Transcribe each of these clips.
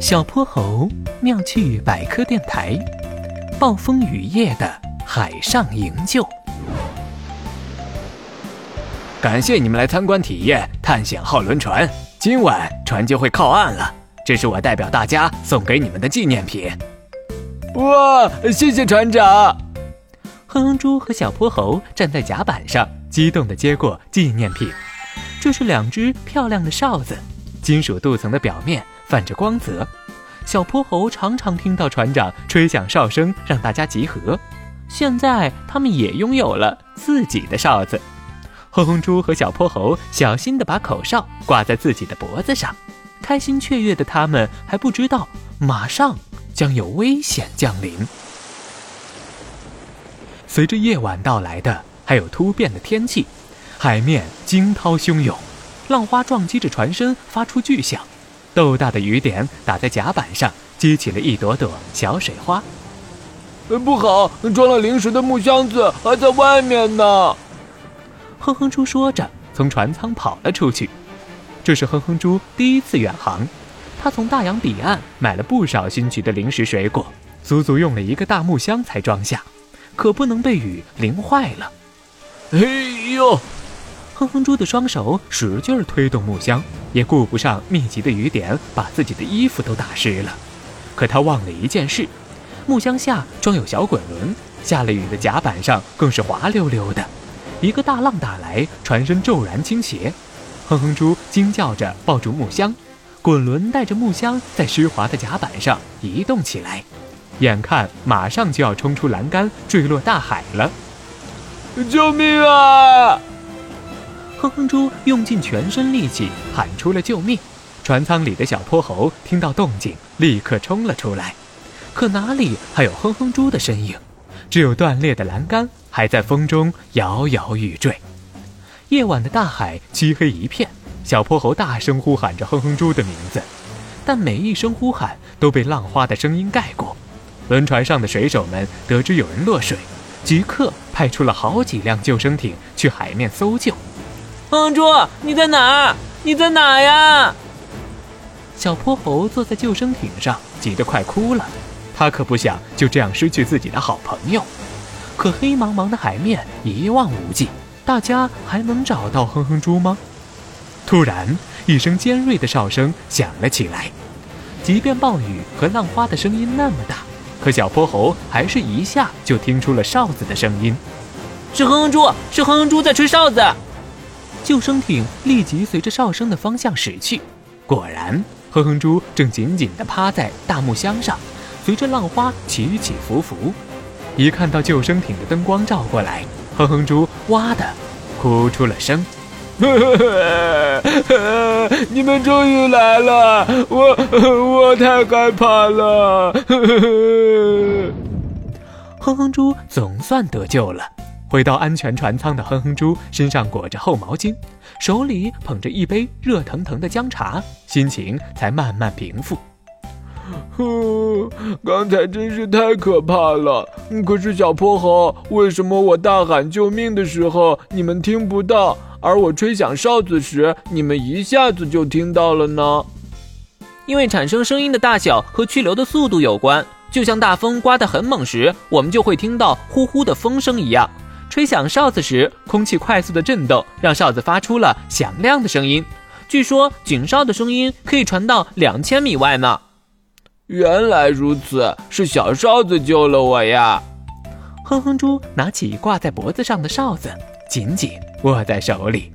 小泼猴妙趣百科电台，暴风雨夜的海上营救。感谢你们来参观体验探险号轮船，今晚船就会靠岸了。这是我代表大家送给你们的纪念品。哇，谢谢船长！哼哼猪和小泼猴站在甲板上，激动地接过纪念品。这是两只漂亮的哨子，金属镀层的表面。泛着光泽，小泼猴常常听到船长吹响哨声，让大家集合。现在他们也拥有了自己的哨子。哼哼猪和小泼猴小心地把口哨挂在自己的脖子上，开心雀跃的他们还不知道，马上将有危险降临。随着夜晚到来的，还有突变的天气，海面惊涛汹涌，浪花撞击着船身，发出巨响。豆大的雨点打在甲板上，激起了一朵朵小水花。不好，装了零食的木箱子还在外面呢！哼哼猪说着，从船舱跑了出去。这是哼哼猪第一次远航，他从大洋彼岸买了不少新奇的零食水果，足足用了一个大木箱才装下，可不能被雨淋坏了。哎呦！哼哼猪的双手使劲儿推动木箱，也顾不上密集的雨点把自己的衣服都打湿了。可他忘了一件事：木箱下装有小滚轮，下了雨的甲板上更是滑溜溜的。一个大浪打来，船身骤然倾斜。哼哼猪惊叫着抱住木箱，滚轮带着木箱在湿滑的甲板上移动起来，眼看马上就要冲出栏杆坠落大海了！救命啊！哼哼猪用尽全身力气喊出了救命，船舱里的小泼猴听到动静，立刻冲了出来，可哪里还有哼哼猪的身影？只有断裂的栏杆还在风中摇摇欲坠。夜晚的大海漆黑一片，小泼猴大声呼喊着哼哼猪的名字，但每一声呼喊都被浪花的声音盖过。轮船上的水手们得知有人落水，即刻派出了好几辆救生艇去海面搜救。哼哼猪，你在哪？你在哪呀？小泼猴坐在救生艇上，急得快哭了。他可不想就这样失去自己的好朋友。可黑茫茫的海面一望无际，大家还能找到哼哼猪吗？突然，一声尖锐的哨声响了起来。即便暴雨和浪花的声音那么大，可小泼猴还是一下就听出了哨子的声音。是哼哼猪，是哼哼猪在吹哨子。救生艇立即随着哨声的方向驶去，果然，哼哼猪正紧紧地趴在大木箱上，随着浪花起起伏伏。一看到救生艇的灯光照过来，哼哼猪哇的哭出了声：“ 你们终于来了，我 我太害怕了。”哼哼猪总算得救了。回到安全船舱的哼哼猪身上裹着厚毛巾，手里捧着一杯热腾腾的姜茶，心情才慢慢平复。呼，刚才真是太可怕了！可是小泼猴，为什么我大喊救命的时候你们听不到，而我吹响哨子时你们一下子就听到了呢？因为产生声音的大小和去流的速度有关，就像大风刮得很猛时，我们就会听到呼呼的风声一样。吹响哨子时，空气快速的震动，让哨子发出了响亮的声音。据说警哨的声音可以传到两千米外呢。原来如此，是小哨子救了我呀！哼哼猪拿起挂在脖子上的哨子，紧紧握在手里。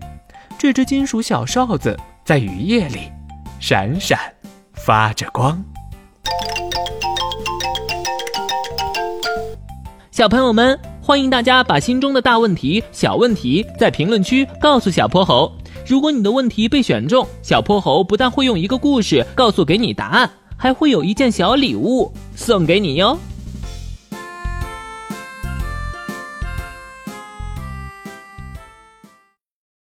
这只金属小哨子在雨夜里闪闪发着光。小朋友们。欢迎大家把心中的大问题、小问题在评论区告诉小泼猴。如果你的问题被选中，小泼猴不但会用一个故事告诉给你答案，还会有一件小礼物送给你哟。